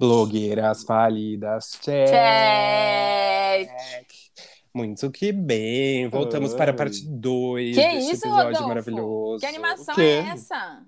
Blogueiras falidas. Check. Check. Muito que bem. Voltamos para a parte 2 Que deste isso, episódio Rodolfo? maravilhoso. Que animação é essa?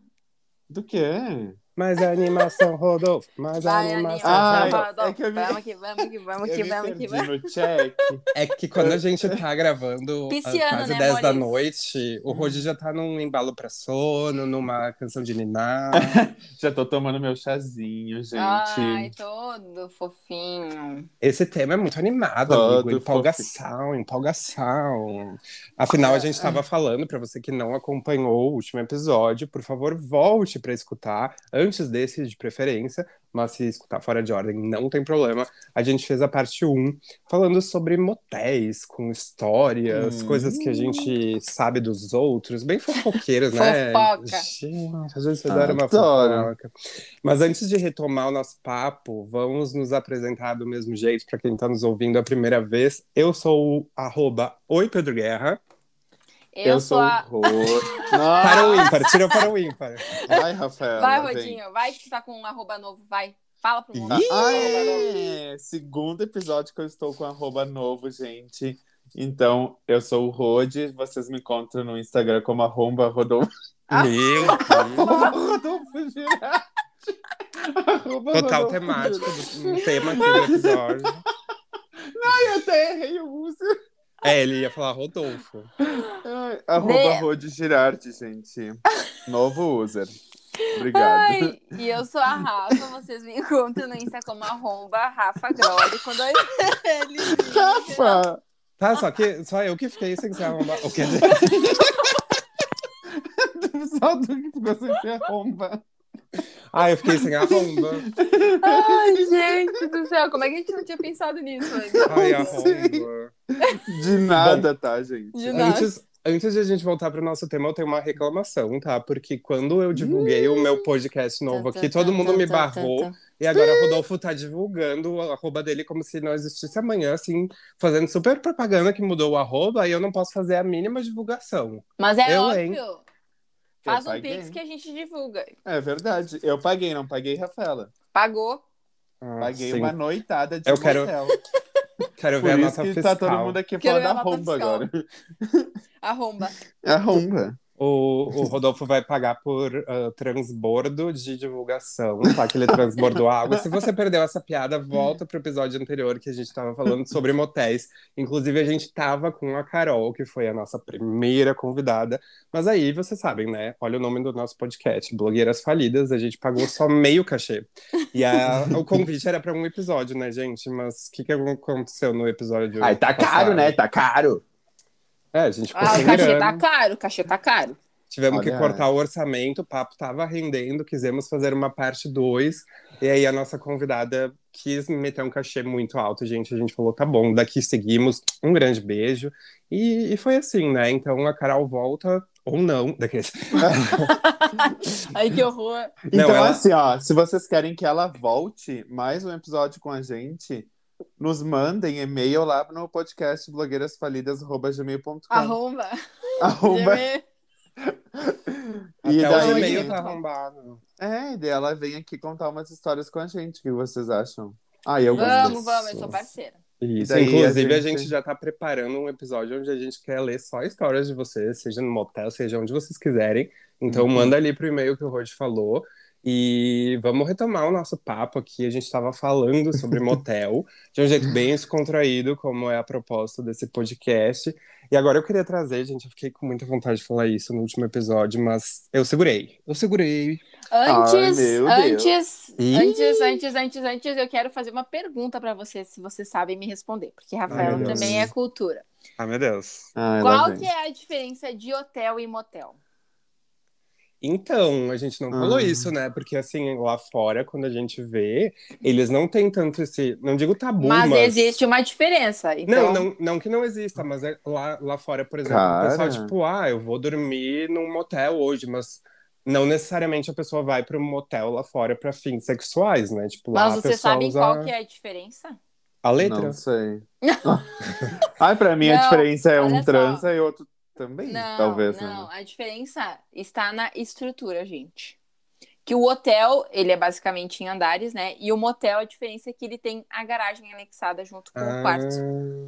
Do quê? Mais animação, Rodolfo. Mais Vai, animação. Ai, é Rodolfo. que eu me- Vamos que vamos que vamos que vamos que vamos. check. É que quando a gente tá gravando às Pisciano, quase né, 10 da noite, o Rodi já tá num embalo pra sono, numa canção de Ninar. Já tô tomando meu chazinho, gente. Ai, todo fofinho. Esse tema é muito animado, Todo amigo. Empolgação, empolgação. Afinal, a gente estava falando, para você que não acompanhou o último episódio, por favor, volte para escutar, antes desse de preferência, mas se escutar fora de ordem, não tem problema. A gente fez a parte 1, falando sobre motéis, com histórias, Hum. coisas que a gente sabe dos outros, bem fofoqueiras, né? Fofoca. Gente, a gente adora uma Adoro. fofoca. Mas antes de retomar o nosso papo, vamos nos apresentar do mesmo jeito para quem está nos ouvindo a primeira vez. Eu sou o arroba Oi Pedro Guerra. Eu, sou sou a. o Para o ímpar, tira para o ímpar. Vai, Rafael. Vai, vem. Rodinho, vai que tá com um arroba novo, vai. Fala pro mundo. Ah, é! Segundo episódio que eu estou com arroba novo, gente. Então, eu sou o Rode. Vocês me encontram no Instagram como arroba Rodolfo. Ah. Meu. Rodolfo Girardi. Arroba Total Girardi. do um tema aqui do episódio. Eu até errei o uso. É, ele ia falar Rodolfo. Arroba Ne- Rode Girardi, gente. Novo user. Obrigado. Ai, e eu sou a Rafa, vocês me encontram no Insta como arroba Rafa Glória. Quando ele Rafa! Tá, só que só eu que fiquei sem ser arrombar. O dizer, Só tu que ficou sem ser arromba. Ah, eu fiquei sem arromba. Ai, gente do céu, como é que a gente não tinha pensado nisso antes? Ai, arromba. De nada, tá, gente? De nada. Antes, antes de a gente voltar para o nosso tema, eu tenho uma reclamação, tá? Porque quando eu divulguei o meu podcast novo aqui, todo mundo me barrou. E agora o Rodolfo tá divulgando o arroba dele como se não existisse amanhã, assim, fazendo super propaganda que mudou o arroba, e eu não posso fazer a mínima divulgação. Mas é Eu, óbvio. hein? Faz Eu um paguei. pix que a gente divulga. É verdade. Eu paguei, não paguei, Rafaela. Pagou. Ah, Paguei sim. uma noitada de Eu quero motel. Quero Por ver a isso nota que fiscal. tá todo mundo aqui Quero falando a arromba fiscal. agora. Arromba. Arromba. O, o Rodolfo vai pagar por ah, transbordo de divulgação, tá? Que ele transbordou água. Se você perdeu essa piada, volta pro episódio anterior que a gente tava falando sobre motéis. Inclusive, a gente tava com a Carol, que foi a nossa primeira convidada. Mas aí, vocês sabem, né? Olha o nome do nosso podcast, Blogueiras Falidas. A gente pagou só meio cachê. E a- o convite era para um episódio, né, gente? Mas o que, que aconteceu no episódio? Ai, tá passado? caro, né? Tá caro. É, a gente ficou Ah, sem o cachê grana. tá caro, o cachê tá caro. Tivemos Olha. que cortar o orçamento, o papo tava rendendo, quisemos fazer uma parte 2, e aí a nossa convidada quis meter um cachê muito alto, gente. A gente falou, tá bom, daqui seguimos, um grande beijo. E, e foi assim, né? Então a Carol volta, ou não, daqueles. Ai, que horror. Não, Então, ela- assim, ó, se vocês querem que ela volte mais um episódio com a gente, nos mandem e-mail lá no podcast blogueirasfalidas.gmail.com. Arromba. Arromba. E Até o daí, e-mail tá arrombado. é, e daí ela vem aqui contar umas histórias com a gente. O que vocês acham? Ah, eu. Vamos, vamos, eu sou parceira. Isso, daí inclusive a a gente... gente- já tá preparando um episódio onde a gente quer ler só histórias de vocês, seja no motel, seja onde vocês quiserem. Então Uhum. manda ali pro e-mail que o Rod falou. E vamos retomar o nosso papo aqui. A gente estava falando sobre motel de um jeito bem descontraído, como é a proposta desse podcast. E agora eu queria trazer, gente, eu fiquei com muita vontade de falar isso no último episódio, mas eu segurei. Eu segurei. Antes, Ai, antes, Ih. antes, antes, antes, antes, eu quero fazer uma pergunta pra vocês, se vocês sabem me responder, porque Rafael Deus. também é cultura. Ah, meu Deus. Ela Qual que é a diferença de hotel e motel? Então, a gente não falou Ah. isso, né? Porque assim, lá fora, quando a gente vê, eles não têm tanto esse. Não digo tabu, mas, mas. existe uma diferença. Então, Não, não, não que não exista, mas é lá, lá fora, por exemplo, Cara. o pessoal, tipo, ah, eu vou dormir num motel hoje, mas não necessariamente a pessoa vai para um motel lá fora para fins sexuais, né? Tipo, lá mas a vocês pessoa sabem usa qual que é a diferença? a letra. Não sei. Ai, pra mim a Não, diferença é um só. transa e outro também, Não, talvez. não. Né? A diferença está na estrutura, gente. que o hotel, ele é basicamente em andares, né? E o motel, a diferença é que ele tem a garagem anexada junto com o Ah, quarto.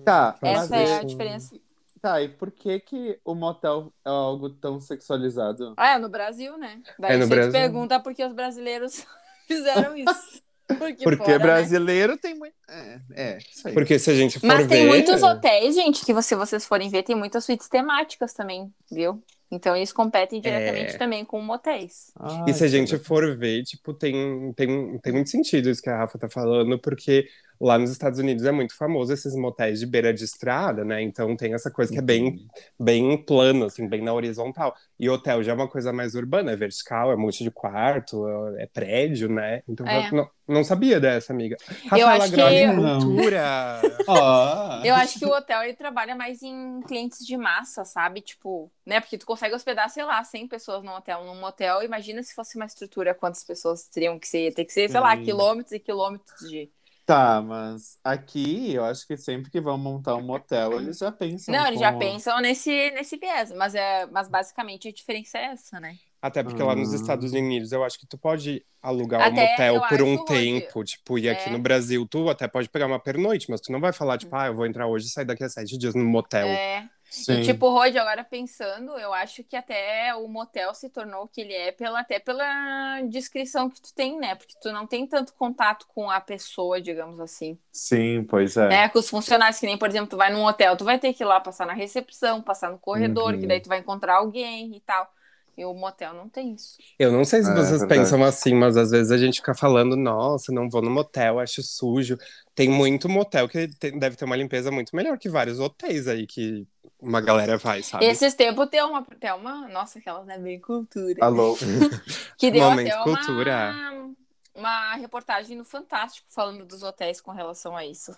Tá, mas Essa é a diferença. Tá, e por que que o motel é algo tão sexualizado? Ah, é no Brasil, né? Daí É no você Brasil. pergunta por que os brasileiros fizeram isso. Porque, Porque fora, né? brasileiro tem muito... É, é, isso aí. Porque se a gente for Mas tem ver... muitos hotéis, gente, que se vocês forem ver, tem muitas suítes temáticas também, viu? Então eles competem diretamente É. também com motéis. Ah, E se a é gente for ver, tipo, tem, tem, tem muito sentido isso que a Rafa tá falando, porque lá nos Estados Unidos é muito famoso esses motéis de beira de estrada, né? Então tem essa coisa que é bem, bem plano, assim, bem na horizontal. E hotel já é uma coisa mais urbana, é vertical, é monte de quarto, é prédio, né? Então É. eu não, não sabia dessa, amiga. Eu Rafaela acho que- Grande Não. Cultura! Ah. Eu acho que o hotel ele trabalha mais em clientes de massa, sabe? Tipo, né? Porque tu consegue hospedar, sei lá, 100 pessoas num hotel. Num motel, imagina se fosse uma estrutura, quantas pessoas teriam que ser? Tem que ser, sei lá, quilômetros e quilômetros de. Tá, mas aqui eu acho que sempre que vão montar um motel, eles já pensam. Não, eles já pensam nesse, nesse viés, mas, é, mas basicamente a diferença é essa, né? Até porque lá nos. Estados Unidos eu acho que tu pode alugar um Até motel eu por um tempo, tipo, e aqui é. no Brasil tu até pode pegar uma pernoite, mas tu não vai falar, tipo, ah, eu vou entrar hoje e sair daqui a sete dias no motel. É. Sim. E tipo, Rod, agora pensando, eu acho que até o motel se tornou o que ele é pela, até pela descrição que tu tem, né? Porque tu não tem tanto contato com a pessoa, digamos assim. Sim, pois é. né? Com os funcionários, que nem, por exemplo, tu vai num hotel, tu vai ter que ir lá passar na recepção, passar no corredor, Uhum. que daí tu vai encontrar alguém e tal. E o motel não tem isso. Eu não sei se É, vocês verdade. pensam assim, mas às vezes a gente fica falando, nossa, não vou no motel, acho sujo. Tem muito motel que tem- deve ter uma limpeza muito melhor que vários hotéis aí que uma galera vai, sabe? Esses tempos tem uma, tem uma. Nossa, aquelas né, bem cultura. Alô? Que deu Momento até cultura. uma, uma reportagem no Fantástico falando dos hotéis com relação a isso.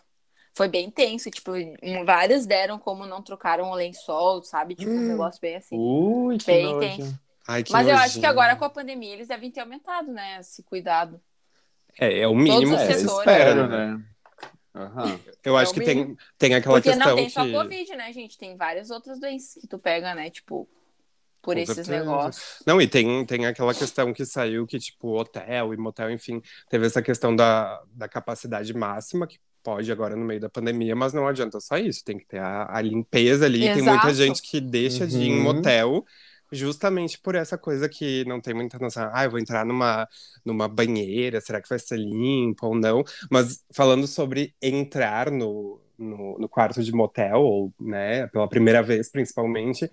Foi bem tenso, tipo, vários deram como não trocaram o lençol, sabe? Tipo, um negócio bem assim. Ui, que Bem nojo. tenso. Ai, que Mas eu acho nojinho. que agora com a pandemia eles devem ter aumentado, né? Esse cuidado. É, é o mínimo que se espera, Espero, né? né? Aham. Eu É acho que mínimo. tem, tem aquela Porque questão não tem só que... Covid, né, gente? Tem várias outras doenças que tu pega, né? Tipo, por Com esses certeza. negócios. Não, e tem, tem aquela questão que saiu que, tipo, hotel e motel, enfim, teve essa questão da, da capacidade máxima, que pode agora no meio da pandemia, mas não adianta só isso, tem que ter a, a limpeza ali. Tem muita Exato. gente que deixa de ir em Uhum. motel justamente por essa coisa que não tem muita noção. Ah, eu vou entrar numa, numa banheira, será que vai ser limpa ou não? Mas falando sobre entrar no, no, no quarto de motel, ou, né, pela primeira vez principalmente,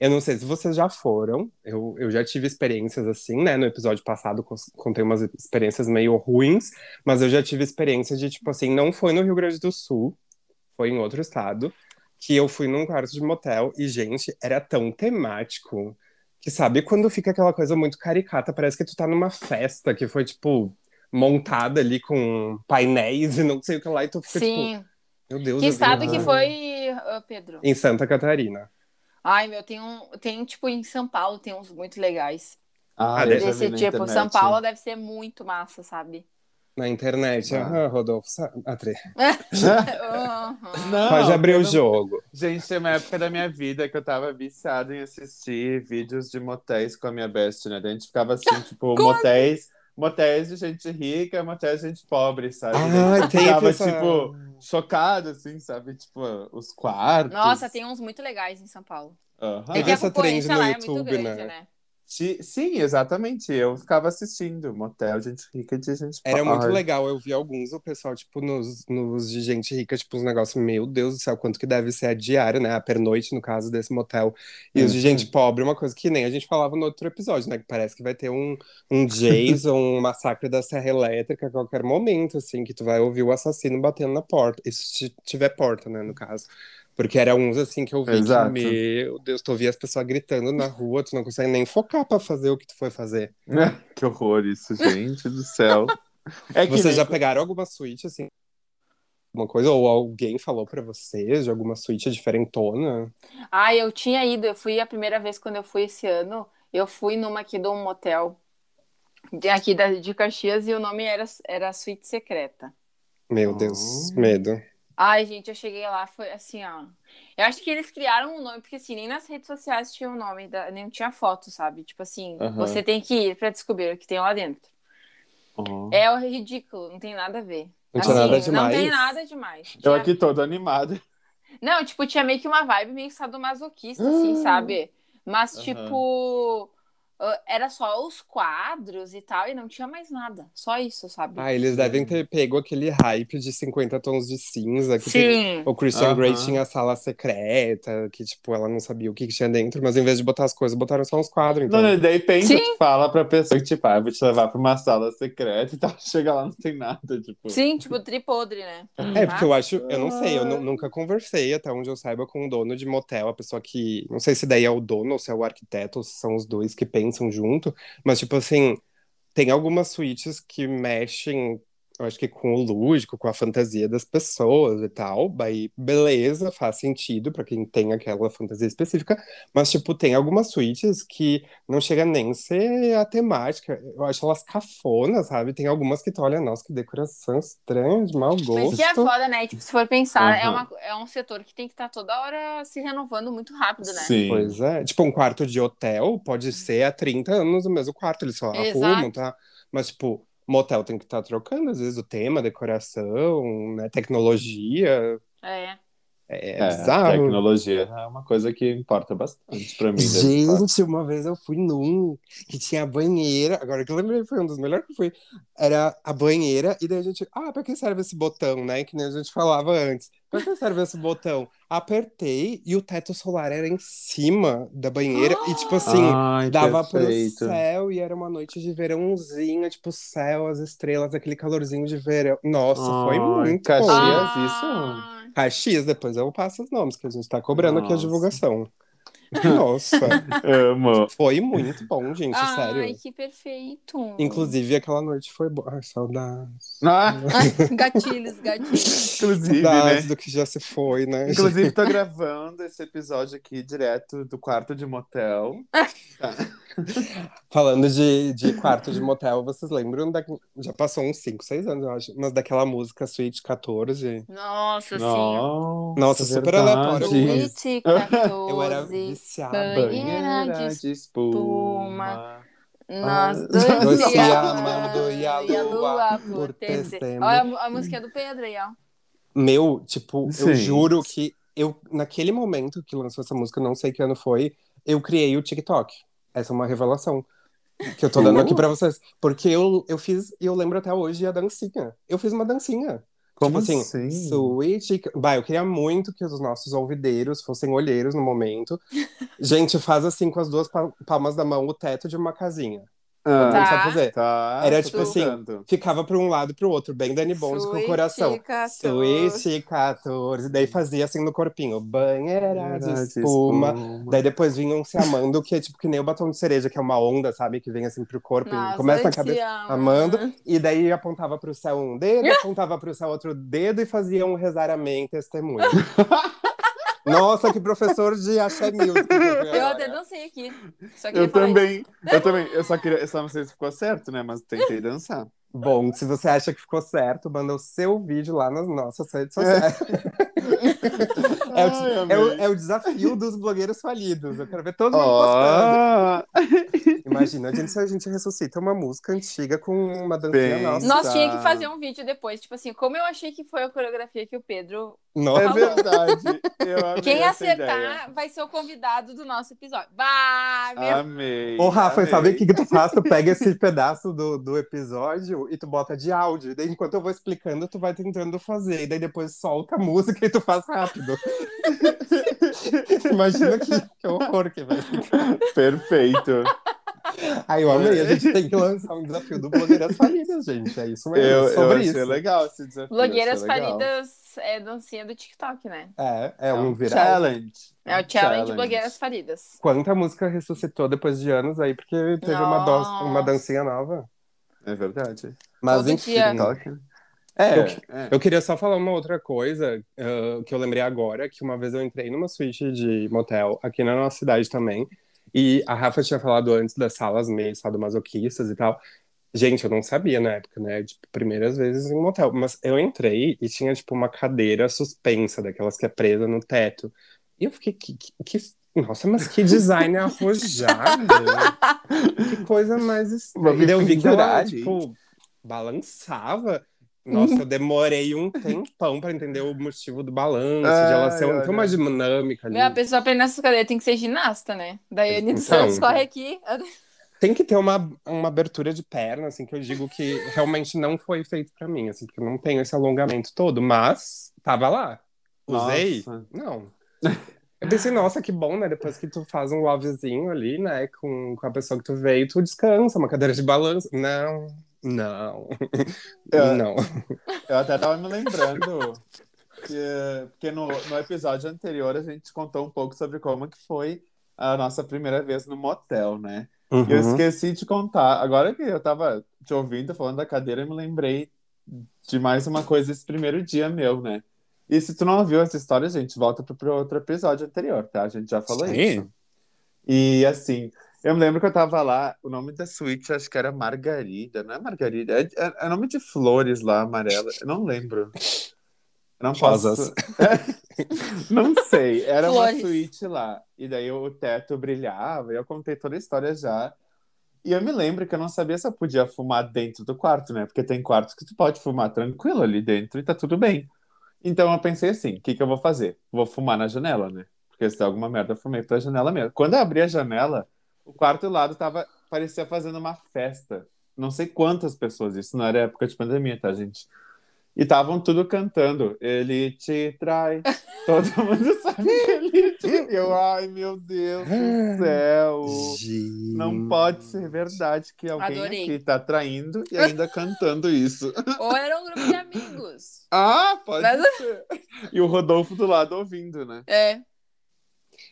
eu não sei se vocês já foram, eu, eu já tive experiências assim, né? No episódio passado contei umas experiências meio ruins, mas eu já tive experiência de, tipo assim, não foi no Rio Grande do Sul, foi em outro estado, que eu fui num quarto de motel e, gente, era tão temático que, sabe, quando fica aquela coisa muito caricata, parece que tu tá numa festa que foi, tipo, montada ali com painéis e não sei o que lá, e tu fica, tipo, Sim. meu Deus. Que eu estado que foi, Pedro? Em Santa Catarina. Ai, meu, tem um. Tem, tipo, em São Paulo tem uns muito legais. Ah, Ah, Desse tipo. São Paulo deve ser muito massa, sabe? Na internet. Ah. Aham, Rodolfo. sa- Ah, tre- Aham. Não, Pode abrir o jogo. Gente, tem uma época da minha vida que eu tava viciado em assistir vídeos de motéis com a minha best, né? A gente ficava assim, tipo, motéis, motéis de gente rica, motéis de gente pobre, sabe? Ah, a gente tem ficava, essa- tipo, chocado, assim, sabe? Tipo, os quartos. Nossa, tem uns muito legais em São Paulo. Aham. Tem É que essa trend no lá é YouTube, grande, né? né? Ti- Sim, exatamente. Eu ficava assistindo motel, gente rica de gente Era muito pobre. legal, eu vi alguns, o pessoal, tipo, nos, nos de gente rica, tipo, uns negócios, meu Deus do céu, quanto que deve ser a diária, né? A pernoite, no caso desse motel. E os de Uhum. gente pobre, uma coisa que nem a gente falava no outro episódio, né? Que parece que vai ter um, um Jason, um massacre da Serra Elétrica a qualquer momento, assim, que tu vai ouvir o assassino batendo na porta. Isso se tiver porta, né, no caso. Porque era uns assim que eu vi Exato. que, meu Deus, tu ouvia as pessoas gritando na rua, tu não consegue nem focar pra fazer o que tu foi fazer. que horror isso, gente do céu. É que Vocês nem- já pegaram alguma suíte, assim? Alguma coisa? Ou alguém falou pra vocês de alguma suíte diferentona? Ah, eu tinha ido, eu fui a primeira vez quando eu fui esse ano, eu fui numa aqui de um motel de, aqui da, de Caxias e o nome era, era Suíte Secreta. Meu Deus, Oh. medo. Ai, gente, eu cheguei lá, foi assim, ó. Eu acho que eles criaram um nome, porque assim, nem nas redes sociais tinha o um nome, da, nem tinha foto, sabe? Tipo assim, Aham. você tem que ir pra descobrir o que tem lá dentro. Oh. É o ridículo, não tem nada a ver. Não tinha Assim, nada demais. Não tem nada demais. Eu Tinha- aqui todo animado. Não, tipo, tinha meio que uma vibe meio sadomasoquista, assim, sabe? Mas, tipo, ah, era só os quadros e tal, e não tinha mais nada. Só isso, sabe? Ah, eles devem ter pego aquele hype de 50 tons de cinza. Que tem- Sim. O Christian Aham. Grey tinha a sala secreta, que, tipo, ela não sabia o que, que tinha dentro, mas em vez de botar as coisas, botaram só uns quadros. Então... Não, daí pensa, Sim. tu fala pra pessoa que, tipo, ah, eu vou te levar pra uma sala secreta e tal. Chega lá, não tem nada, tipo. Sim, tipo, tripodre, né? É, porque eu acho, eu não sei, eu Ah. nu- nunca conversei, até onde eu saiba, com o dono de motel, a pessoa que. Não sei se daí é o dono ou se é o arquiteto, ou se são os dois que pensam junto, mas, tipo assim, tem algumas suítes que mexem, eu acho que com o lúdico, com a fantasia das pessoas e tal. Aí, beleza, faz sentido pra quem tem aquela fantasia específica, mas, tipo, tem algumas suítes que não chega nem a ser a temática. Eu acho elas cafonas, sabe? Tem algumas que tu olha, nossa, que decoração estranha, de mau gosto. Mas que é foda, né? Tipo, se for pensar, é, Aham. uma, é um setor que tem que estar toda hora se renovando muito rápido, né? Sim. Pois é. Tipo, um quarto de hotel pode ser há 30 anos o mesmo quarto, eles só Exato. arrumam, tá? Mas, tipo, motel tem que estar trocando, às vezes, o tema, decoração, né? Tecnologia. É. É, É, bizarro. tecnologia é uma coisa que importa bastante pra mim. Gente, uma vez eu fui num que tinha a banheira. Agora que eu lembrei, foi um dos melhores que eu fui. Era a banheira, e daí a gente. Ah, pra que serve esse botão, né? Que nem a gente falava antes. Pra que serve esse botão? Apertei e o teto solar era em cima da banheira. E, tipo assim, Ai, dava pro perfeito. céu e era uma noite de verãozinho, tipo, o céu, as estrelas, aquele calorzinho de verão. Nossa, foi Ai, muito Caxias. bom. Ah, Caxias, depois eu passo os nomes, que a gente tá cobrando aqui a Nossa. divulgação. Nossa, Amo. foi muito bom, gente, Ai, sério. que perfeito. Inclusive, aquela noite foi boa. Ai, saudades. Ah, Ai, gatilhos, gatilhos. inclusive, Saudades né? do que já se foi, né? Inclusive, tô gravando esse episódio aqui direto do quarto de motel. Falando de, de quarto de motel, vocês lembram? Da... Já passou uns 5, 6 anos, eu acho. Mas daquela música Suite 14. Nossa, sim. Nossa, Nossa, super verdade. aleatório. Suíte 14. Eu era viciada. banheira de espuma. Nós Ah, dois dois se se amando amando e a lua por dezembro. Olha a, a música do Pedro aí, ó. Meu, tipo, eu Sim. juro que eu, naquele momento que lançou essa música, não sei que ano foi, eu criei o TikTok. Essa é uma revelação. Que eu tô dando aqui pra vocês. Porque eu, eu fiz, e eu lembro até hoje, a dancinha. Eu fiz uma dancinha. Como tipo assim, assim? Sweet. Bah, eu queria muito que os nossos ouvideiros fossem olheiros no momento. Gente, faz assim com as duas pa- palmas da mão o teto de uma casinha. Ah, Não Tá. sabe fazer. Tá, Era tipo assim. Ficava para um lado e pro outro, bem Dani Bond com o coração. 14. Suíte 14. Daí fazia assim no corpinho, banheira de de espuma. espuma. Daí depois vinham se amando, que é tipo que nem o batom de cereja, que é uma onda, sabe? Que vem assim pro corpo Nós e começa na se cabeça amando. amando. E daí apontava pro céu um dedo, apontava pro céu outro dedo e fazia um rezar amém testemunho. Nossa, que professor de axé music. eu até dancei aqui. Eu falar isso. também, eu também. Eu só queria, eu só não sei se ficou certo, né? Mas tentei dançar. Bom, se você acha que ficou certo, manda o seu vídeo lá nas nossas redes sociais. É, o, Ai, é o- é o desafio dos blogueiros falidos. Eu quero ver todo mundo postando. Ó, Imagina, gente, se a gente ressuscita uma música antiga com uma dancinha Bem- nossa. Nós tinha que fazer um vídeo depois, tipo assim, como eu achei que foi a coreografia que o Pedro. Nossa. é verdade. Quem acertar ideia. vai ser o convidado do nosso episódio. Vai, meu. Amei. Ô, Rafa, amei. sabe o que, que tu faz? Tu pega esse pedaço do, do episódio e tu bota de áudio. Daí, enquanto eu vou explicando, tu vai tentando fazer. E daí depois solta a música e tu faz rápido. Imagina que, que horror que vai ficar. Perfeito. Ai, eu amei. A gente tem que lançar um desafio do Blogueiras Falidas, gente. É isso mesmo. Eu, eu sobre achei isso. legal esse desafio. Blogueiras falidas é dancinha do TikTok, né? É, é É um um viral. challenge. É o challenge, blogueiras falidas. Quanta música ressuscitou depois de anos aí, porque teve uma, do... Uma dancinha nova. É verdade. Mas Todo enfim. dia. TikTok. É, Eu- é. Eu queria só falar uma outra coisa ah, que eu lembrei agora, que uma vez eu entrei numa suíte de motel aqui na nossa cidade também, e a Rafa tinha falado antes das salas meio sadomasoquistas e tal. Gente, eu não sabia na época, né? Tipo, primeiras vezes em motel. Mas eu entrei e tinha, tipo, uma cadeira suspensa, daquelas que é presa no teto. E eu fiquei, que, que, que... Nossa, mas que design arrojado! que coisa mais estranha. Eu vi que ela, tipo, balançava. Nossa, eu demorei um tempão pra entender o motivo do balanço, de ela ser um, tem uma dinâmica ali. Meu, a pessoa aprendendo nessa cadeira tem que ser ginasta, né? Daí a Anitta Então. Santos corre aqui. Tem que ter uma, uma abertura de perna, assim, que eu digo que realmente não foi feito pra mim, assim, porque eu não tenho esse alongamento todo, mas tava lá. Usei? Nossa. Não. Eu pensei, nossa, que bom, né? Depois que tu faz um lovezinho ali, né, com, com a pessoa que tu veio, tu descansa, uma cadeira de balanço. Não, não, Eu- não. Eu até tava me lembrando que, porque no, no episódio anterior a gente contou um pouco sobre como que foi a nossa primeira vez no motel, né? E eu Uhum. esqueci de contar. Agora que eu tava te ouvindo falando da cadeira, eu me lembrei de mais uma coisa esse primeiro dia meu, né? E se tu não ouviu essa história, gente, volta pro, pro outro episódio anterior, tá? A gente já falou Sim. isso. E assim, eu me lembro que eu tava lá, o nome da suíte acho que era Margarida, não é Margarida? É, é, é nome de flores lá, amarela. Eu não lembro. Não posso. Rosas. Não sei, era uma Flores. suíte lá. E daí o teto brilhava, e eu contei toda a história já. E eu me lembro que eu não sabia se eu podia fumar dentro do quarto, né? Porque tem quartos que tu pode fumar tranquilo ali dentro e tá tudo bem. Então eu pensei assim, o que que eu vou fazer? Vou fumar na janela, né? Porque se der alguma merda, eu fumei pela janela mesmo. Quando eu abri a janela, o quarto do lado tava, parecia fazendo uma festa. Não sei quantas pessoas, isso não era época de pandemia, tá, gente? E estavam tudo cantando. Ele te trai. Todo mundo sabe que ele te... Eu, ai, meu Deus do céu. Não pode ser verdade que alguém Adorei. aqui tá traindo e ainda cantando isso. Ou era um grupo de amigos. Ah, pode Mas- ser. E o Rodolfo do lado ouvindo, né? É.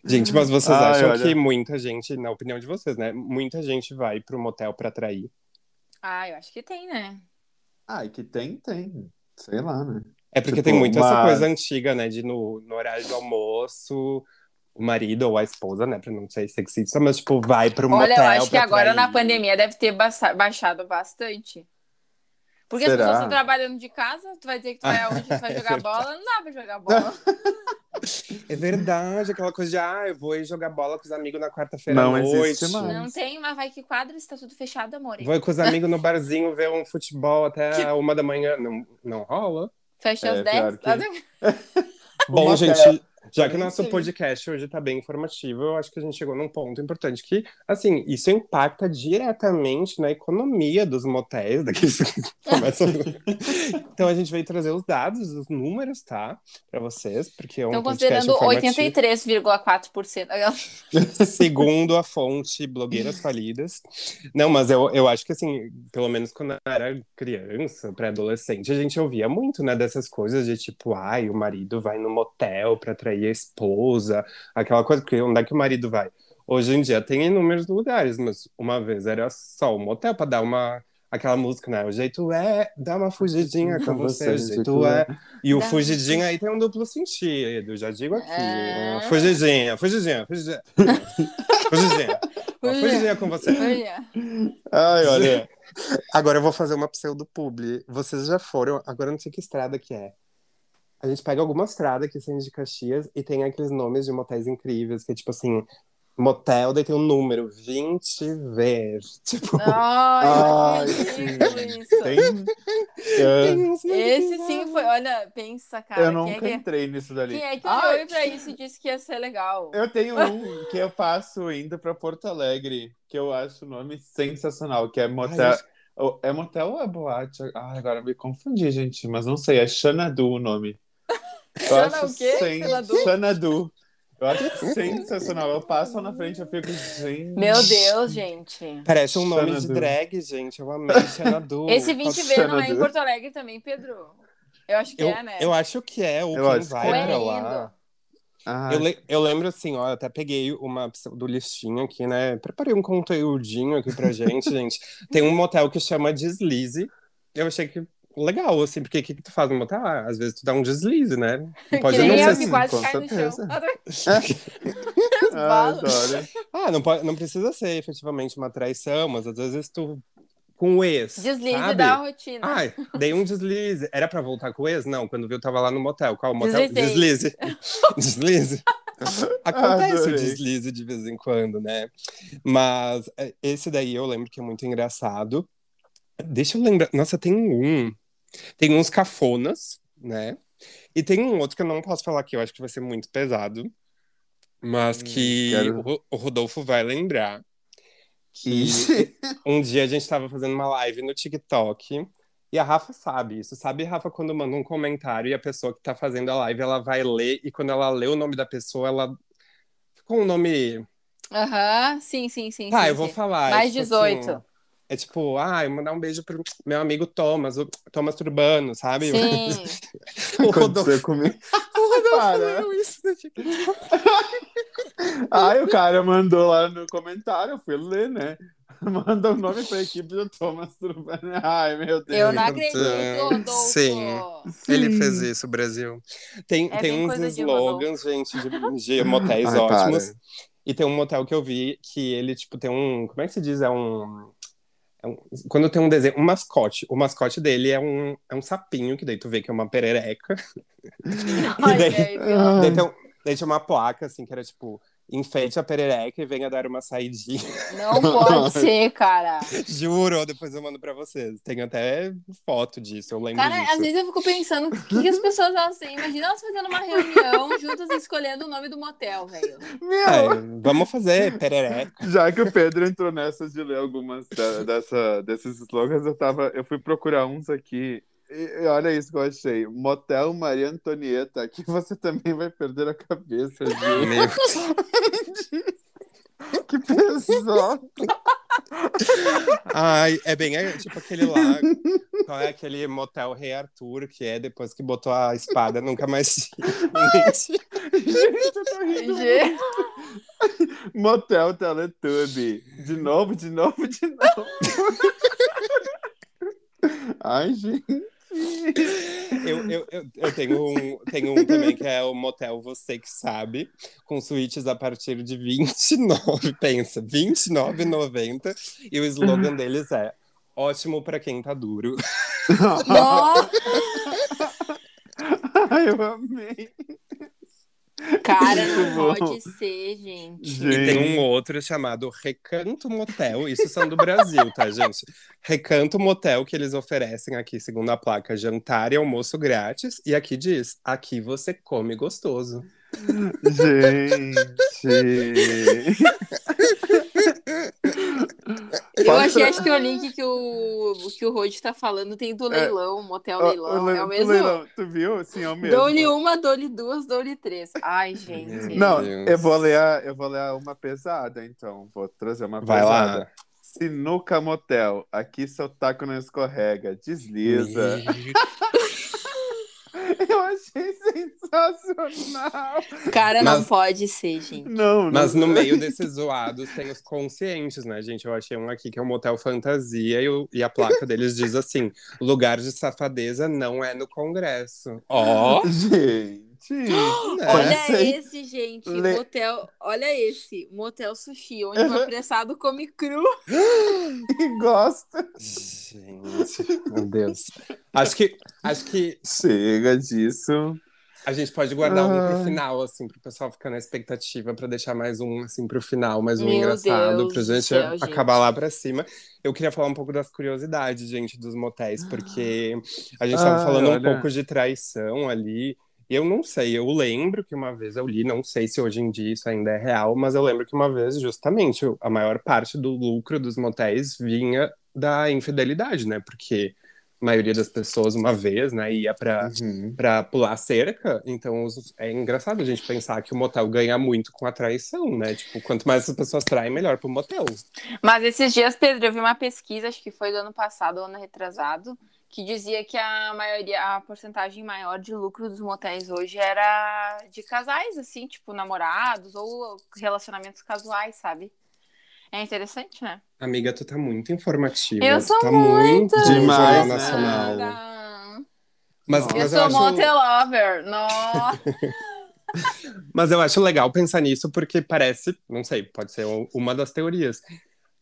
Gente, mas vocês Ai, acham olha. que muita gente, na opinião de vocês, né? Muita gente vai pro motel pra trair. Ah, eu acho que tem, né? Ah, e que tem, tem. Sei lá, né? É porque Tipo, tem muito essa mas- coisa antiga, né? De no, no horário do almoço, o marido ou a esposa, né? Pra não ser sexista, mas tipo, vai pro Olha, motel. eu acho que agora trair. na pandemia deve ter baixa- baixado bastante. Porque as Será? pessoas estão trabalhando de casa, tu vai dizer que tu vai aonde tu vai É jogar verdade. bola, não dá pra jogar bola. É verdade, aquela coisa de, ah, eu vou jogar bola com os amigos na quarta-feira à Não noite. existe mais. Não tem, mas vai que quadra está tudo fechado, amor. Vou com os amigos no barzinho ver um futebol até uma da manhã. Não, não rola. Fecha É, às 10. pior Bom, motel. gente, já que nem nosso sei. podcast hoje tá bem informativo, eu acho que a gente chegou num ponto importante que, assim, isso impacta diretamente na economia dos motéis daqui começa... Então a gente veio trazer os dados, os números, tá? Pra vocês, porque é um Estão considerando informativo. 83,4%. Segundo a fonte Blogueiras Falidas. Não, mas eu, eu acho que, assim, pelo menos quando eu era criança, pré-adolescente, a gente ouvia muito, né, dessas coisas de tipo, ai, o marido vai no motel pra atrair a esposa, aquela coisa, porque onde é que o marido vai? Hoje em dia tem inúmeros lugares, mas uma vez era só o motel pra dar uma. Aquela música, né? O jeito é dar uma fugidinha com você, o jeito é. E o Dá- fugidinha aí tem um duplo sentido, já digo aqui. É. Fugidinha, fugidinha, fugidinha. fugidinha. Uma fugidinha com você. Ai, olha. Agora eu vou fazer uma pseudo publi. Vocês já foram, agora eu não sei que estrada que é. A gente pega alguma estrada que são de Caxias e tem aqueles nomes de motéis incríveis, que é tipo assim, motel, daí tem um número, 20 vezes. Tipo, Ai, Ai, que isso. Tem. Uns Esse bizarros. sim foi. Olha, pensa, cara. eu quem, nunca é que, entrei nisso dali. quem é que Ai, olhou pra isso e disse que ia ser legal? Eu tenho um que eu passo indo pra Porto Alegre, que eu acho o nome sensacional, que é motel. Ai, É motel ou é boate? Ah, agora me confundi, gente, mas não sei. É Xanadu o nome. Eu Xana acho o quê? sen- Xanadu? Eu acho sensacional. Eu passo lá na frente, eu fico, gente. Meu Deus, gente. Parece um nome de Xanadu. drag, gente. Eu amei Xanadu. Esse 20V não é em. Porto Alegre também, Pedro? Eu acho que eu, é, né? eu acho que é, ou Eu quem acho que vai é. pra Ou é lá. Ah, Eu, le- eu lembro assim, ó, eu até peguei uma do listinho aqui, né? Preparei um conteúdinho aqui pra gente, gente. Tem um motel que chama Deslize. Eu achei que legal, assim, porque o que, que tu faz no motel? Ah, às vezes tu dá um deslize, né? Pode que não nem ser assim. quase com cai no chão. certeza. ah. Ah, não, pode, não precisa ser efetivamente uma traição, mas às vezes tu com o ex. Deslize sabe? da rotina. Ai, dei um deslize. Era pra voltar com o ex? Não, quando viu, tava lá no motel. Qual motel? Deslizei. Deslize. deslize. Acontece o deslize de vez em quando, né? Mas é, esse daí eu lembro que é muito engraçado. Deixa eu lembrar. Nossa, tem um. Tem uns cafonas, né? E tem um outro que eu não posso falar aqui, eu acho que vai ser muito pesado. Mas Hum, que quero- o Ro- o Rodolfo vai lembrar. Que Ixi. um dia a gente tava fazendo uma live no TikTok e a Rafa sabe isso. Sabe, Rafa, quando manda um comentário e a pessoa que tá fazendo a live, ela vai ler e quando ela lê o nome da pessoa, ela com um nome. Aham, sim, sim, sim. Tá, sim, eu vou sim. falar. é Mais tipo 18. assim, é tipo, ah, eu mandar um beijo pro meu amigo Thomas, o Thomas Turbano, sabe? Sim. o Rodolfo, comigo. o Rodolfo Para. leu isso no TikTok. Ai, o cara mandou lá no comentário, eu fui ler, né? Manda o nome pra equipe do Thomas Turbani. Ai, meu Deus. Eu não acredito, Rodolfo. Sim. Ele fez isso, Brasil. Tem, É tem uns slogans, gente, de, de motéis Ai, ótimos. para. E tem um motel que eu vi que ele, tipo, tem um. Como é que se diz? É um. É um- quando tem um desenho, um mascote. O mascote dele é um, é um sapinho, que daí tu vê que é uma perereca. Ai, daí- gente, Ah. Daí tem, um- daí tinha uma placa, assim, que era tipo. Enfeite a perereca e venha dar uma saidinha. Não pode ser, cara. Juro, depois eu mando pra vocês. Tem até foto disso, eu lembro Cara, disso. às vezes eu fico pensando o que, que as pessoas elas têm. Imagina elas fazendo uma reunião juntas e escolhendo o nome do motel, velho. Meu, É, vamos fazer perereca. já que o Pedro entrou nessas de ler algumas da- dessa, desses slogans, eu, tava, eu fui procurar uns aqui. E, olha isso que eu achei. Motel Maria Antonieta. Aqui você também vai perder a cabeça, gente. Meu que pesado. Ai, é bem é, tipo aquele lá. Qual é aquele motel Rei Arthur, que é depois que botou a espada, nunca mais. Gente, Gente, eu tô rindo. Motel Teletubby. De novo, de novo, de novo. Ai, gente. eu, eu, eu, eu tenho, um, tenho um também que é o motel Você Que Sabe, com suítes a partir de 29, pensa, 29,90. E o slogan deles é ótimo pra quem tá duro. Ai, eu amei. Cara, não pode ser, gente. E tem um outro chamado Recanto Motel. Isso são do Brasil, tá, gente? Recanto Motel que eles oferecem aqui, segundo a placa, jantar e almoço grátis. E aqui diz: aqui você come gostoso. Gente. Eu achei, acho que o link que o, que o Rod tá falando tem do leilão, motel Ó, leilão. le- é o mesmo? leilão, Tu viu? Sim, é o mesmo. Dou-lhe uma, dou-lhe duas, dou-lhe três. Ai, gente. Não, Deus. eu vou ler a- eu vou ler uma pesada, então. Vou trazer uma Vai pesada. lá. Sinuca Motel. Aqui seu taco não escorrega. Desliza. Eu achei sensacional. Cara, não Mas- pode ser, gente. Não, Mas não... no meio desses zoados tem os conscientes, né, gente? Eu achei um aqui que é um motel fantasia e, o- e a placa deles diz assim: lugar de safadeza não é no Congresso. Ó! Gente. né? Olha esse, gente. Le- Motel. Olha esse. Motel sushi, onde o apressado come cru. Gosta. Gente, meu Deus. Acho que, acho que Chega disso. a gente pode guardar um pro final, assim, pro pessoal ficar na expectativa pra deixar mais um, assim, pro final, mais um Meu engraçado, Deus pra gente céu, gente. acabar lá pra cima. Eu queria falar um pouco das curiosidades, gente, dos motéis, porque a gente tava Ai, falando um olha. pouco de traição ali. Eu não sei, eu lembro que uma vez eu li, não sei se hoje em dia isso ainda é real, mas eu lembro que uma vez, justamente, a maior parte do lucro dos motéis vinha da infidelidade, né? Porque maioria das pessoas, uma vez, né, ia pra, Uhum. pra pular cerca, então é engraçado a gente pensar que o motel ganha muito com a traição, né? Tipo, quanto mais as pessoas traem, melhor pro motel. Mas esses dias, Pedro, eu vi uma pesquisa, acho que foi do ano passado ou ano retrasado, que dizia que a maioria, a porcentagem maior de lucro dos motéis hoje era de casais, assim, tipo namorados ou relacionamentos casuais, sabe? É interessante, né? Amiga, tu tá muito informativa. Eu tu sou tá muito muito Demais, né? Nacional. Mas, Eu mas, sou eu acho, motel lover. Nossa. mas eu acho legal pensar nisso porque parece, não sei, pode ser uma das teorias,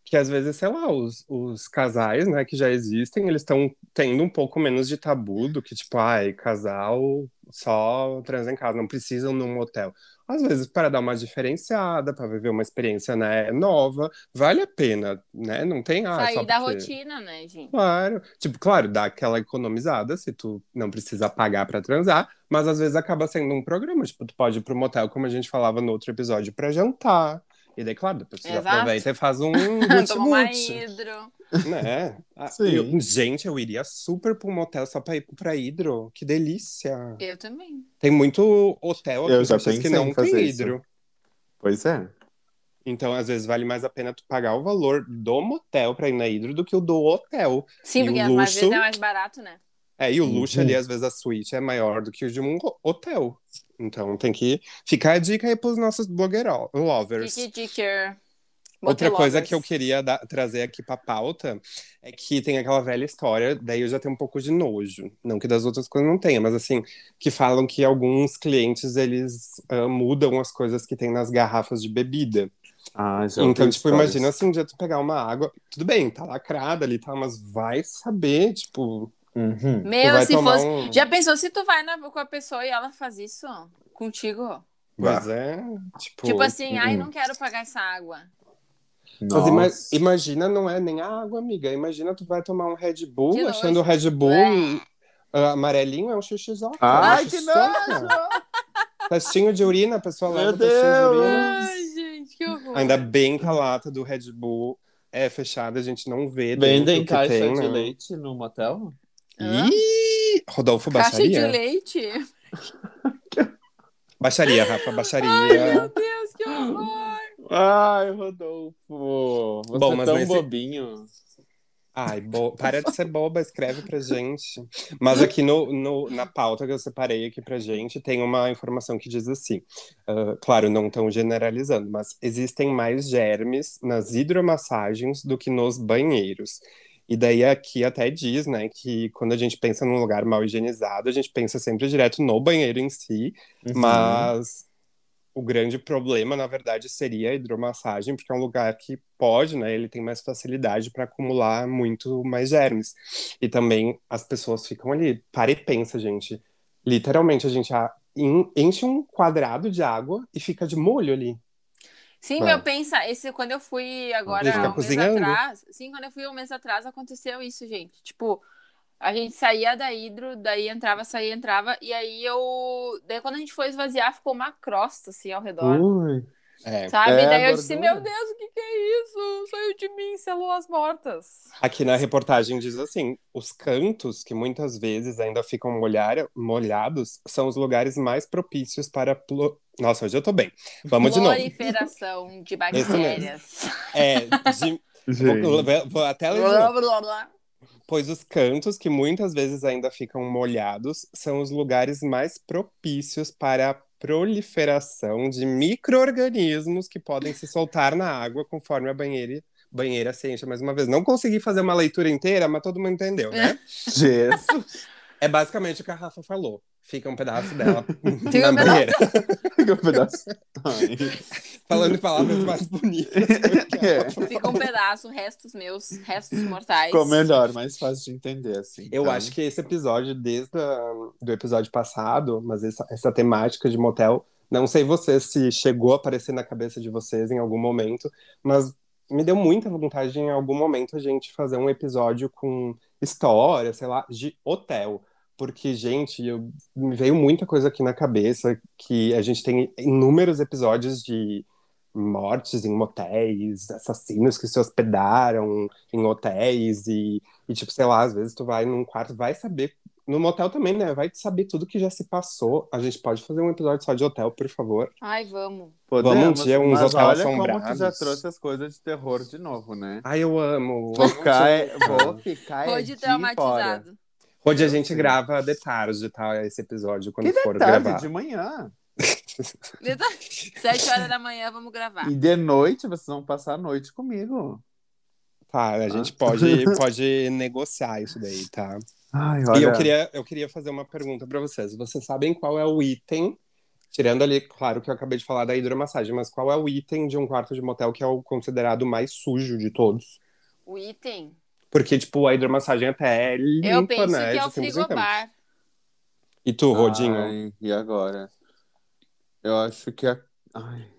que às vezes, sei lá, os, os casais, né, que já existem, eles estão tendo um pouco menos de tabu do que, tipo, ai, casal só transa em casa, não precisam num motel. Às vezes, para dar uma diferenciada, para viver uma experiência, né, nova, vale a pena, né? Não tem ah, Sair só da porque... rotina, né, gente? Claro. Tipo, claro, dá aquela economizada se tu não precisa pagar pra transar, mas às vezes acaba sendo um programa. Tipo, tu pode ir pro motel, como a gente falava no outro episódio, pra jantar. E daí, claro, depois tu Exato. aproveita e faz um Toma uma hidro. Né? Ah, Sim. eu- gente, eu iria super pro motel só pra ir pra hidro. Que delícia. Eu também. Tem muito hotel aqui Eu já que não em fazer tem isso. hidro. Pois é. Então, às vezes, vale mais a pena tu pagar o valor do motel pra ir na hidro do que o do hotel. Sim, E porque o às vezes luxo? é mais barato, né? É, e o luxo Uhum. ali, às vezes, a suíte é maior do que o de um ho- hotel. Então tem que ficar a dica aí pros nossos blogueiro lovers. Kiki Dicker. Outra coisa que eu queria dar- trazer aqui pra pauta é que tem aquela velha história, daí eu já tenho um pouco de nojo. Não que das outras coisas não tenha, mas assim, que falam que alguns clientes eles ah, mudam as coisas que tem nas garrafas de bebida. Ah, já Então, tipo, histórias. imagina assim, um dia tu pegar uma água, tudo bem, tá lacrada ali, tá, mas vai saber, tipo, Uhum. Meu, se fosse. um. Já pensou se tu vai na- com a pessoa e ela faz isso contigo? Pois é, tipo. Tipo assim, ai, hum. não quero pagar essa água. Mas imagina, não é nem a água, amiga. Imagina tu vai tomar um Red Bull, Que achando o. Red Bull Ué. ah, amarelinho é um xixizoca. Ai, é um que nojo! Testinho de urina, a pessoa Meu leva o testinho de Deus. urina. Ai, gente, que horror. Ainda bem que a lata do Red Bull é fechada, a gente não vê Vendem caixa tem, de né? leite no motel? Hã? Ih, Rodolfo, Caixa de baixaria? leite? Baixaria, Rafa, Ai, baixaria. meu Deus, que horror. Ai, Rodolfo! Você Bom, é tão nesse- bobinho. Ai, bo... para de ser boba, escreve pra gente. Mas aqui no, no- na pauta que eu separei aqui pra gente, tem uma informação que diz assim: ah, claro, não tão generalizando, mas existem mais germes nas hidromassagens do que nos banheiros. E daí aqui até diz, né, que quando a gente pensa num lugar mal higienizado, a gente pensa sempre direto no banheiro em si, Uhum. mas o grande problema, na verdade, seria a hidromassagem, porque é um lugar que pode, né? Ele tem mais facilidade para acumular muito mais germes. E também as pessoas ficam ali. Para e pensa, gente. Literalmente, a gente enche um quadrado de água e fica de molho ali. Sim, Ah. meu, pensa, esse, quando eu fui agora um mês atrás, sim, quando eu fui um mês atrás aconteceu isso, gente. Tipo, a gente saía da hidro, daí entrava, saía, entrava, e aí eu, daí quando a gente foi esvaziar, ficou uma crosta assim ao redor, Ui. É. sabe? É, daí eu disse, gordura. meu Deus, o que que é isso? Saiu de mim, células mortas. Aqui na reportagem diz assim: os cantos, que muitas vezes ainda ficam molhar- molhados, são os lugares mais propícios para. plo- Nossa, hoje eu tô bem. Vamos de novo. Proliferação de bactérias. É, de- vou, vou até ler blá, blá, blá. Pois os cantos, que muitas vezes ainda ficam molhados, são os lugares mais propícios para a proliferação de micro-organismos que podem se soltar na água conforme a banheira, banheira se enche mais uma vez. Não consegui fazer uma leitura inteira, mas todo mundo entendeu, né? Jesus! É basicamente o que a Rafa falou. Fica um pedaço dela Fica na um pedaço. banheira. que pedaço. Ai. Falando em palavras mais bonitas. É. Fica um pedaço, restos meus, restos mortais. Ficou melhor, mais fácil de entender, assim. Eu Então, acho que esse episódio, desde o do episódio passado, mas essa, essa temática de motel, não sei vocês se chegou a aparecer na cabeça de vocês em algum momento, mas me deu muita vontade de, em algum momento a gente fazer um episódio com história, sei lá, de hotel. Porque, gente, eu, me veio muita coisa aqui na cabeça que a gente tem inúmeros episódios de mortes em motéis, assassinos que se hospedaram em hotéis e, e, tipo, sei lá, às vezes tu vai num quarto, vai saber, no motel também, né? Vai saber tudo que já se passou. A gente pode fazer um episódio só de hotel, por favor. Ai, vamos. Podemos, Vamos um dia uns hotel olha como tu já trouxe as coisas de terror de novo, né? Ai, eu amo. Vou ficar, vou ficar Vou é de de fora. Hoje a gente grava de tarde, tá? Esse episódio, quando Que for detalhe, gravar. de manhã. Sete horas da manhã, vamos gravar. E de noite, vocês vão passar a noite comigo. Tá, a gente pode, pode negociar isso daí, tá? Ai, E eu queria, eu queria fazer uma pergunta pra vocês. Vocês sabem qual é o item Tirando ali, claro que eu acabei de falar da hidromassagem, mas qual é o item de um quarto de motel que é o considerado mais sujo de todos? O item. Porque, tipo, a hidromassagem até é limpa, eu penso né? que é o frigobar. E tu, Rodinho? Ai, e agora? Eu acho que a. Ai.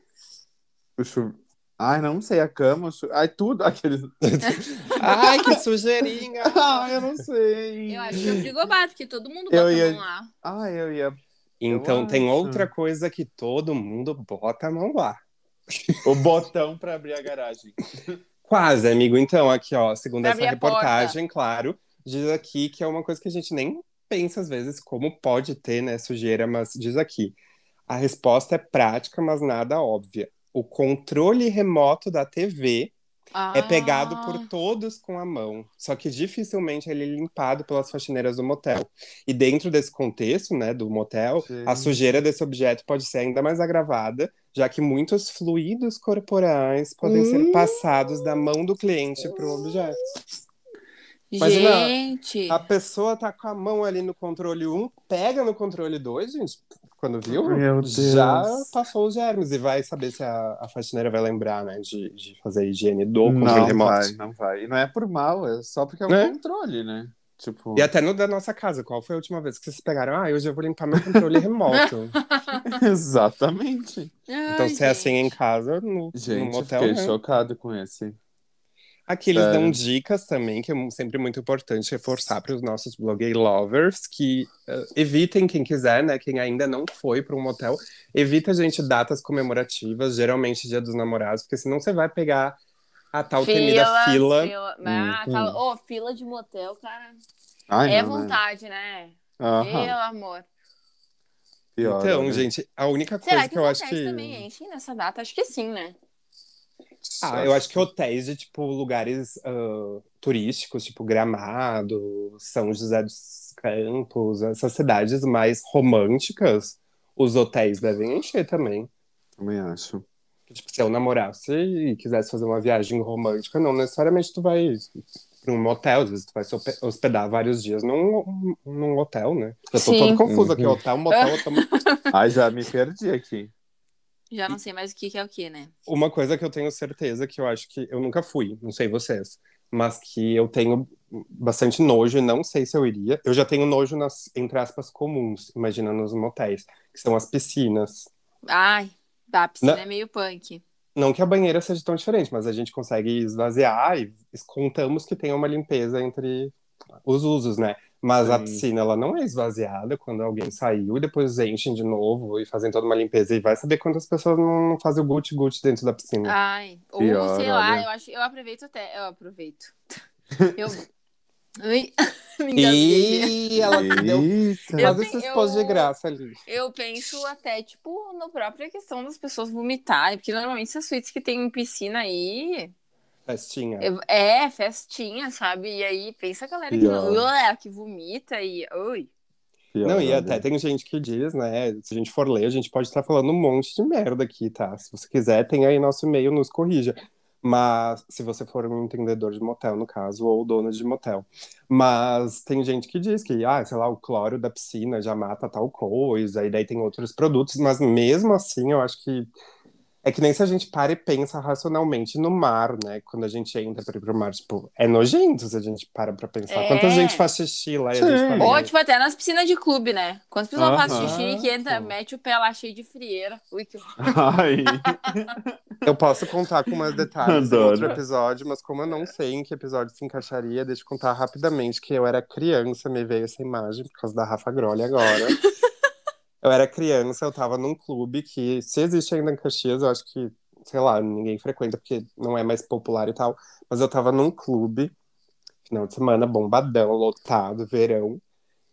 O chu... Ai, não sei, a cama. o chu- Ai, tudo. Aqueles. Ai, que sujeirinha! Ai, eu não sei. Eu acho que é o frigobar, porque todo mundo bota ia- a mão lá. Ai, eu ia. Então Eu tem acho. outra coisa que todo mundo bota a mão lá. O botão pra abrir a garagem. Quase, amigo. Então, aqui, ó, segundo essa reportagem, claro, diz aqui que é uma coisa que a gente nem pensa às vezes como pode ter, né, sujeira, mas diz aqui. A resposta é prática, mas nada óbvia. O controle remoto da TV é pegado Ah. por todos com a mão, só que dificilmente ele é limpado pelas faxineiras do motel. E dentro desse contexto, né, do motel, a sujeira desse objeto pode ser ainda mais agravada, já que muitos fluidos corporais podem ser Hum. passados da mão do cliente para o objeto. Imagina, Gente. A pessoa tá com a mão ali no controle 1, pega no controle 2, gente, quando viu, Meu Deus. já passou os germes e vai saber se a, a faxineira vai lembrar, né, de, de fazer a higiene do controle Não remoto. vai, não vai. E não é por mal, é só porque é um É. controle, né? Tipo. E até no da nossa casa, qual foi a última vez que vocês pegaram? Ah, hoje eu vou limpar meu controle remoto. Exatamente. Então, Ai, se é assim em gente. casa, no, no Gente, eu motel, fiquei né? chocado com esse. Aqui eles Sério. dão dicas também, que é sempre muito importante reforçar para os nossos bloguei lovers, que eh, evitem, quem quiser, né, quem ainda não foi para um motel, evita, gente, datas comemorativas, geralmente dia dos namorados, porque senão você vai pegar a tal temida fila. fila. Ah, Hum, Ô, fila de motel, cara. Ai, é não, né? vontade, né? Aham, Pelo amor. pior, Então, né? gente, a única coisa Será que, que, eu acho que. também enchem nessa data? Acho que sim, né? Ah, eu acho que hotéis de, tipo, lugares ah, turísticos, tipo Gramado, São José dos Campos, essas cidades mais românticas, os hotéis devem encher também. Também acho. Tipo, se eu namorasse e quisesse fazer uma viagem romântica, não necessariamente tu vai para um motel, às vezes tu vai se hospe- hospedar vários dias num, num hotel, né? Eu tô Sim. todo confuso aqui, hotel, motel, hotel. Ai, já me perdi aqui. Já não sei mais o que, que é o que, né? Uma coisa que eu tenho certeza que eu acho que eu nunca fui, não sei vocês, mas que eu tenho bastante nojo e não sei se eu iria. Eu já tenho nojo nas, entre aspas, comuns, imagina nos motéis, que são as piscinas. Ai, da piscina Não. é meio punk. Não que a banheira seja tão diferente, mas a gente consegue esvaziar e contamos que tem uma limpeza entre os usos, né? Mas a Sim. piscina, ela não é esvaziada quando alguém saiu e depois enchem de novo e fazem toda uma limpeza. E vai saber quantas pessoas não fazem o guti-guti dentro da piscina. Ai, ou Pior, sei lá, olha. eu acho, eu aproveito até, eu aproveito. Eu me. E ela deu. Eu quase tenho- se expôs de eu- graça ali. Eu penso até, tipo, na própria questão das pessoas vomitarem, porque normalmente essas suítes que tem piscina aí Festinha. é festinha, sabe? E aí pensa a galera que. Ué, que vomita e. Ui. Pior, Não, e até tem gente que diz, né? Se a gente for ler, a gente pode estar falando um monte de merda aqui, tá? Se você quiser, tem aí nosso e-mail, nos corrija. Mas se você for um entendedor de motel, no caso, ou dono de motel. Mas tem gente que diz que, ah, sei lá, o cloro da piscina já mata tal coisa, e daí tem outros produtos, mas mesmo assim, eu acho que é que nem se a gente para e pensa racionalmente no mar, né? Quando a gente entra para ir pro mar, tipo, é nojento se a gente para pra pensar. É. Quanta gente faz xixi lá e a gente Sim. fala, Ou, tipo, até nas piscinas de clube, né? Quando as pessoas fazem Aham. xixi que entra, mete o pé lá cheio de frieira. Ui, que horror. Ai. Eu posso contar com mais detalhes Adoro. em outro episódio, mas como eu não sei em que episódio se encaixaria, deixa eu contar rapidamente que eu era criança, me veio essa imagem por causa da Rafa Grolli agora. eu era criança, eu tava num clube que, se existe ainda em Caxias, eu acho que, sei lá, ninguém frequenta porque não é mais popular e tal, mas eu tava num clube, final de semana, bombadão, lotado, verão,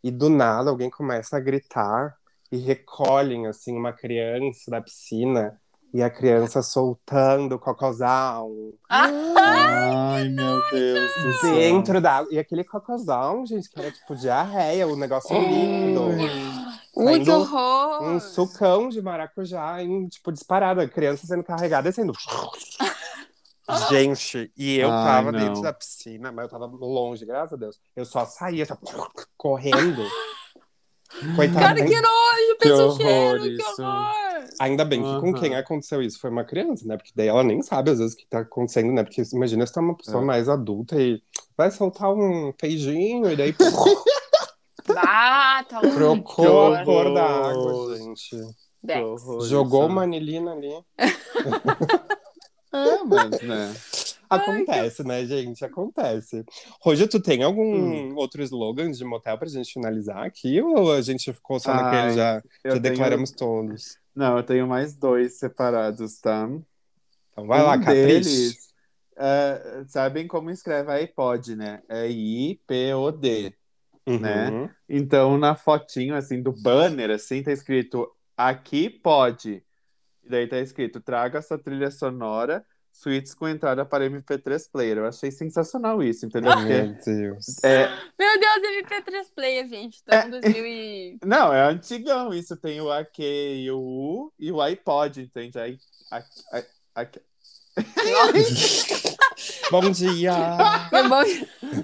e do nada alguém começa a gritar e recolhem, assim, uma criança da piscina e a criança soltando o cocôzão Ai, meu Deus do céu. dentro da. E aquele cocôzão, gente, que era tipo diarreia, o negócio líquido. Ui, que horror. Um sucão de maracujá, em, tipo, disparado. A criança sendo carregada e sendo. Gente, e eu Ai, tava não. dentro da piscina, mas eu tava longe, graças a Deus. Eu só saía, só, correndo. Coitado. Cara, que nojo, Que pensa o horror cheiro, que isso. horror. Ainda bem que com Aham. quem aconteceu isso foi uma criança, né? Porque daí ela nem sabe às vezes o que tá acontecendo, né? Porque imagina se tá uma pessoa É. mais adulta e vai soltar um feijinho e daí Ah, tá louco. trocou a cor da água, gente. Jogou isso. uma anilina ali. É, mas, né? Acontece, né, gente? Acontece. Roja, tu tem algum Hum. outro slogan de motel pra gente finalizar aqui? Ou a gente ficou só naquele Ai, já, Eu já tenho- declaramos todos? Não, eu tenho mais dois separados, tá? Então vai lá, um Capricho. deles, é, sabem como escreve iPod, né? É I-P-O-D. Uhum. né? Então, na fotinho, assim, do banner, assim, tá escrito aqui pode. E daí tá escrito traga sua trilha sonora, suítes com entrada para MP3 Player. Eu achei sensacional isso, entendeu? Porque Meu Deus. é, Meu Deus, MP3 Player, gente. Em 2000 e... não, é antigão isso. Tem o AQ e o U e o iPod, entende? Aí, a, a, a- Bom dia! Foi bom.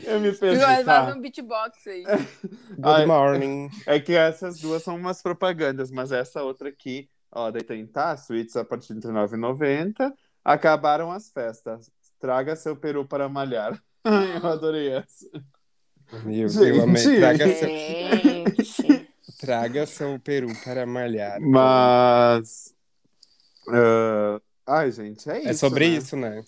eu me perdi. Faz tá? um beatbox aí. Good Ai. morning. É que essas duas são umas propagandas, mas essa outra aqui, ó, daí tem, tá, suítes a partir de R$ 39,90. Acabaram as festas. Traga seu peru para malhar. Ai, eu adorei essa. Meu Deus, Gente. eu amei. Traga seu, traga seu peru para malhar. Mas. ah, ai, gente, é isso. É sobre né? isso, né?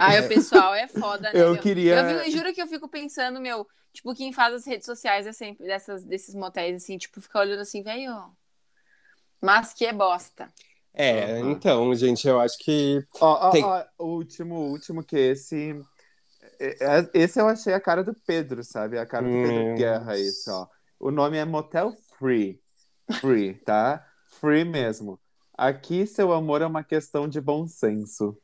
Ai, o pessoal é foda, né? Eu meu? queria- Eu fico- juro que eu fico pensando, meu, tipo, quem faz as redes sociais é sempre dessas, desses motéis, assim, tipo, fica olhando assim, velho. Mas que é bosta. É, Aham. então, gente, eu acho que. Ó, ó, Tem- ó, o último, o último que esse. é- é- Esse eu achei a cara do Pedro, sabe? A cara do Pedro Meu Guerra, esse, ó. O nome é Motel Free. Free, tá? Free mesmo. Aqui, seu amor é uma questão de bom senso.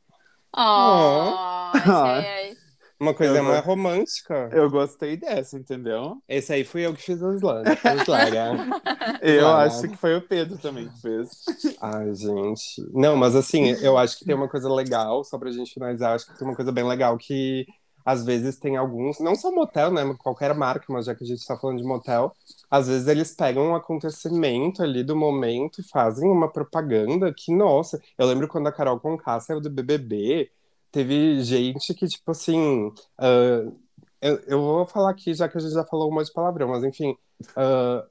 Oh, Uma coisa Eu mais romântica. Eu gostei dessa, entendeu? Esse aí fui eu que fiz os lados. Os laga. Eu acho que foi o Pedro também que fez. Ai, gente. Não, mas assim, eu acho que tem uma coisa legal, só pra gente finalizar, acho que tem uma coisa bem legal que às vezes tem alguns, não só motel, né? Qualquer marca, mas já que a gente tá falando de motel, às vezes eles pegam um acontecimento ali do momento e fazem uma propaganda que, nossa, eu lembro quando a Carol Conká saiu do BBB, teve gente que, tipo assim. ah, eu, eu vou falar aqui, já que a gente já falou um monte de palavrão, mas enfim. ah,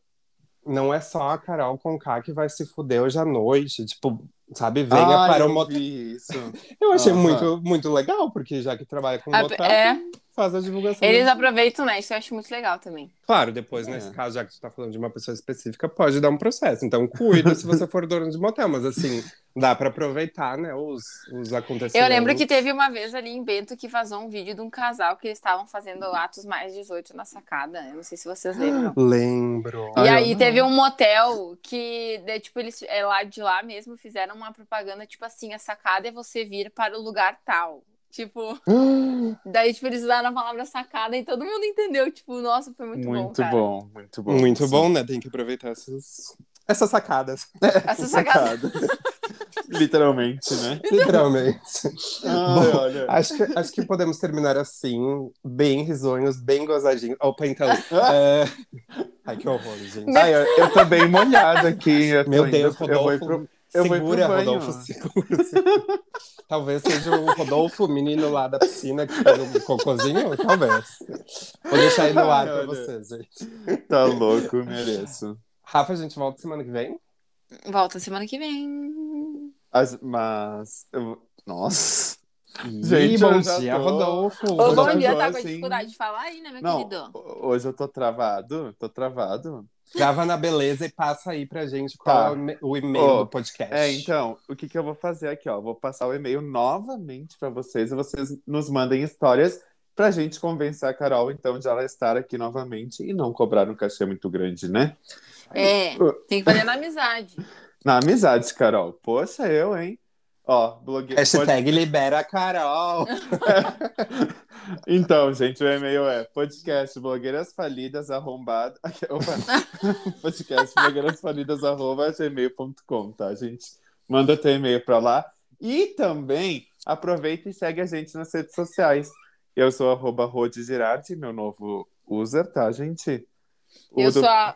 não é só a Carol Conká que vai se fuder hoje à noite, tipo, sabe, venha Ai, para o eu motel. isso. Eu achei Aham. muito, muito legal, porque já que trabalha com Ah, motel, é. Faz a divulgação. Eles aproveitam, né? Isso eu acho muito legal também. Claro, depois, É. nesse caso, já que tu tá falando de uma pessoa específica, pode dar um processo. Então, cuida se você for dono de motel, mas assim, dá pra aproveitar, né, os, os acontecimentos. Eu lembro que teve uma vez ali em Bento que vazou um vídeo de um casal que eles estavam fazendo atos mais 18 na sacada. Eu não sei se vocês lembram. Lembro. E eu aí teve um motel que, de- tipo, eles é, lá de lá mesmo fizeram uma propaganda, tipo assim, a sacada é você vir para o lugar tal. Tipo, daí, tipo, eles usaram a palavra sacada e todo mundo entendeu. Tipo, nossa, foi muito, bom, Muito cara. bom, muito bom. Muito bom, né? Tem que aproveitar essas, essas sacadas, Essa sacada. Literalmente, né? literalmente. Ai, olha. Acho que, acho que podemos terminar assim, bem risonhos, bem gozadinhos. Opa, então. é, Ai, que horror, gente. Ai, eu, eu tô bem molhado aqui. Meu indo- Deus, eu vou pro- eu segura. Rodolfo, segura, segura. Talvez seja o Rodolfo, o menino lá da piscina que fez o cocôzinho, talvez. Vou deixar aí no ar Ai, pra olha. vocês, gente. Tá louco, mereço. Rafa, a gente volta semana que vem? Volta semana que vem. As- mas. eu- Nossa. Ih, Gente, bom eu já dia, tô- Rodolfo. Ô, Hoje bom eu dia, tá com assim- dificuldade de falar aí, né, meu Não, querido? hoje eu tô travado. Tô travado. Grava na beleza e passa aí pra gente Tá. qual é o o e-mail Ó, do podcast. É, então, o que, que eu vou fazer aqui, ó? Vou passar o e-mail novamente para vocês e vocês nos mandem histórias pra gente convencer a Carol, então, de ela estar aqui novamente e não cobrar um cachê muito grande, né? É, tem que fazer na amizade. Na amizade, Carol. Poxa, eu, hein? Ó, blogueiro. Hashtag libera a Carol. Então, gente, o e-mail é podcast blogueiras falidas arrombado. Opa. podcast blogueiras falidas arroba gmail.com, tá, gente? Manda teu e-mail pra lá. E também aproveita e segue a gente nas redes sociais. Eu sou arroba Rode Girardi, meu novo user, tá, gente? O Eu do- sou a.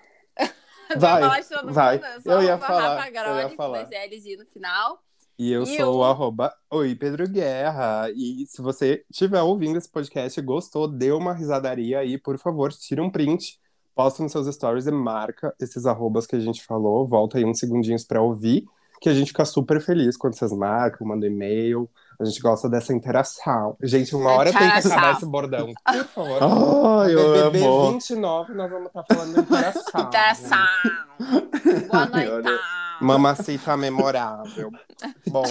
Vai, vai. mundo? Eu, sou Eu ia falar, Rafa eu ia falar. dois L's e no final. E eu E sou o- o arroba Oi Pedro Guerra. E se você estiver ouvindo esse podcast e gostou, dê uma risadaria aí, por favor, tira um print, posta nos seus stories e marca esses arrobas que a gente falou. Volta aí uns segundinhos pra ouvir, que a gente fica super feliz quando vocês marcam, mandam e-mail. A gente gosta dessa interação. Gente, uma hora tem que acabar esse bordão. Por favor. Ai, eu BBB amo. 29, nós vamos estar falando de interação. Interação. Boa noite. Mamacita memorável. Bom,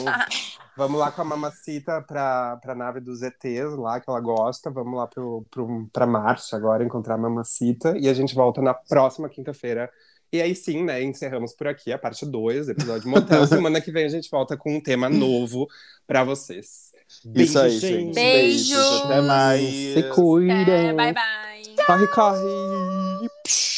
vamos lá com a mamacita pra, pra nave dos ETs lá, que ela gosta. Vamos lá pro, pro, pra Marte agora, encontrar a mamacita. E a gente volta na próxima quinta-feira. E aí sim, né, encerramos por aqui a parte 2 do episódio Motel. Semana que vem a gente volta com um tema novo pra vocês. Isso aí, gente. Beijos. Até mais. Se cuidem. É, bye, bye. Corre, corre.